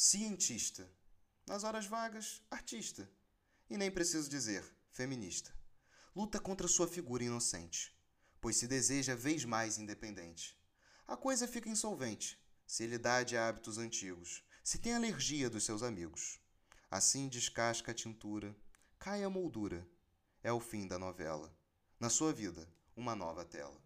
Cientista. Nas horas vagas, artista. E nem preciso dizer, feminista. Luta contra sua figura inocente, pois se deseja vez mais independente. A coisa fica insolvente se ele dá de hábitos antigos, se tem alergia dos seus amigos. Assim descasca a tintura, cai a moldura. É o fim da novela. Na sua vida, uma nova tela.